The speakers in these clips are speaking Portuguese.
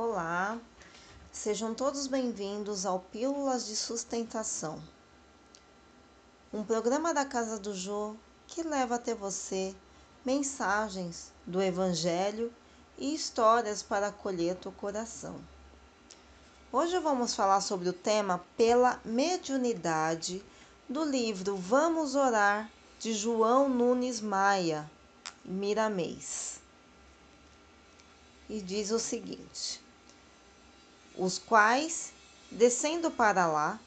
Olá, sejam todos bem-vindos ao Pílulas de Sustentação, um programa da Casa do Jô que leva até você mensagens do Evangelho e histórias para acolher teu coração. Hoje vamos falar sobre o tema pela mediunidade do livro Vamos Orar de João Nunes Maia, Miramês. E diz o seguinte: os quais, descendo para lá,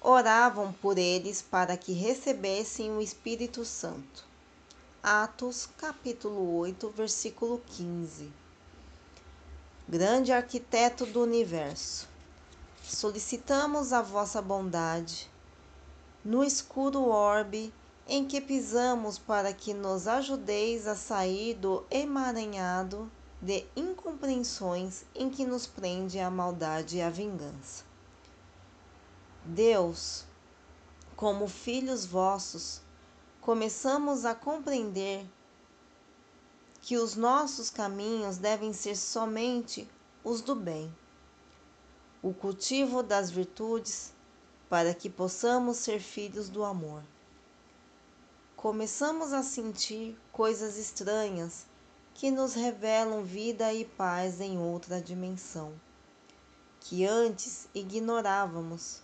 oravam por eles para que recebessem o Espírito Santo. Atos, capítulo 8, versículo 15. Grande arquiteto do universo, solicitamos a vossa bondade no escuro orbe em que pisamos para que nos ajudeis a sair do emaranhado de incompreensões em que nos prende a maldade e a vingança. Deus, como filhos vossos, começamos a compreender que os nossos caminhos devem ser somente os do bem, o cultivo das virtudes, para que possamos ser filhos do amor. Começamos a sentir coisas estranhas que nos revelam vida e paz em outra dimensão, que antes ignorávamos.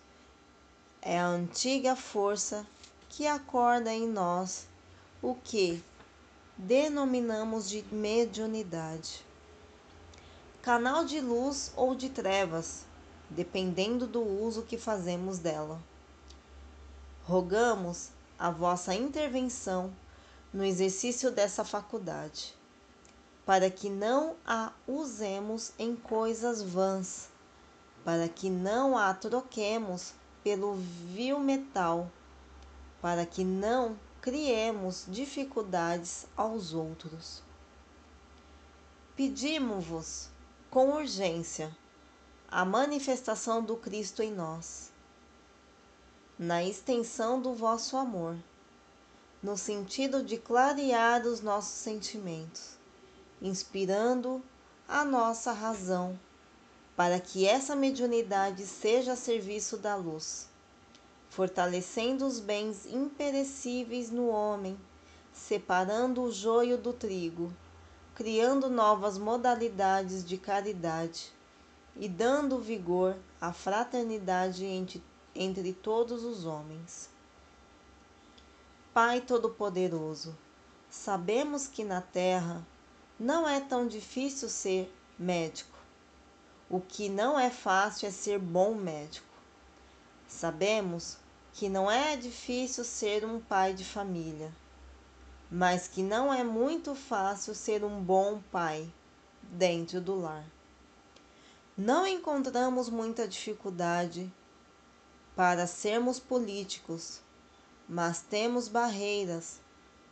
É a antiga força que acorda em nós o que denominamos de mediunidade. Canal de luz ou de trevas, dependendo do uso que fazemos dela. Rogamos a vossa intervenção no exercício dessa faculdade para que não a usemos em coisas vãs, para que não a troquemos pelo vil metal, para que não criemos dificuldades aos outros. Pedimos-vos com urgência a manifestação do Cristo em nós, na extensão do vosso amor, no sentido de clarear os nossos sentimentos inspirando a nossa razão, para que essa mediunidade seja a serviço da luz, fortalecendo os bens imperecíveis no homem, separando o joio do trigo, criando novas modalidades de caridade e dando vigor à fraternidade entre, entre todos os homens. Pai Todo-Poderoso, sabemos que na terra não é tão difícil ser médico. O que não é fácil é ser bom médico. Sabemos que não é difícil ser um pai de família, mas que não é muito fácil ser um bom pai dentro do lar. Não encontramos muita dificuldade para sermos políticos, mas temos barreiras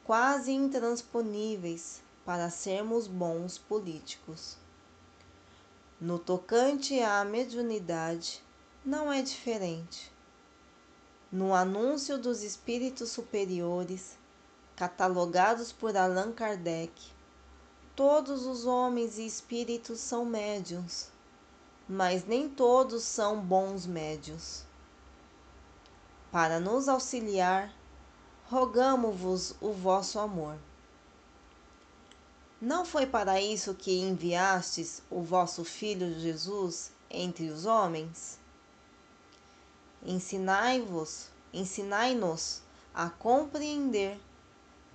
quase intransponíveis para sermos bons políticos. No tocante à mediunidade, não é diferente. No anúncio dos espíritos superiores, catalogados por Allan Kardec, todos os homens e espíritos são médiuns, mas nem todos são bons médios. Para nos auxiliar, rogamo-vos o vosso amor. Não foi para isso que enviastes o vosso Filho Jesus entre os homens? Ensinai-vos, ensinai-nos a compreender,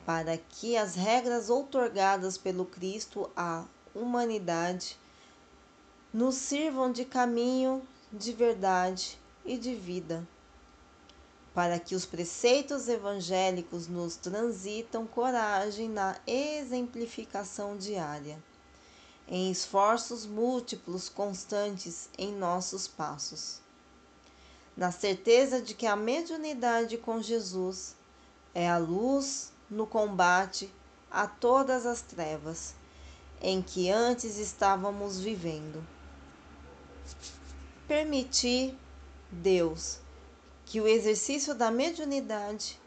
para que as regras outorgadas pelo Cristo à humanidade nos sirvam de caminho de verdade e de vida para que os preceitos evangélicos nos transitam coragem na exemplificação diária, em esforços múltiplos constantes em nossos passos. Na certeza de que a mediunidade com Jesus é a luz no combate a todas as trevas em que antes estávamos vivendo. Permitir, Deus, que o exercício da mediunidade,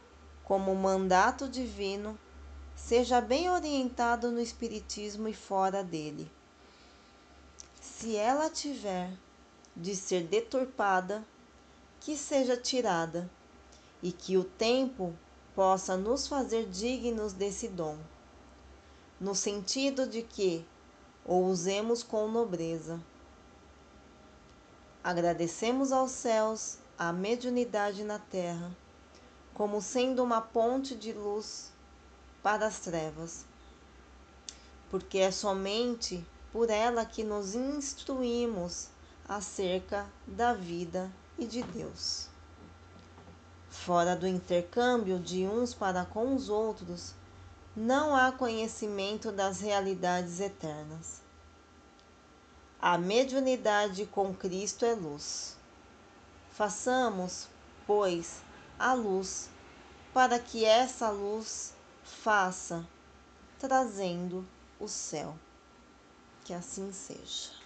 como mandato divino, seja bem orientado no Espiritismo e fora dele. se ela tiver de ser deturpada, que seja tirada, e que o tempo possa nos fazer dignos desse dom, no sentido de que o usemos com nobreza. Agradecemos aos céus a mediunidade na terra, como sendo uma ponte de luz para as trevas, porque é somente por ela que nos instruímos acerca da vida e de Deus. Fora do intercâmbio de uns para com os outros, não há conhecimento das realidades eternas. A mediunidade com Cristo é luz. Façamos, pois, a luz, para que essa luz faça, trazendo o céu. Que assim seja.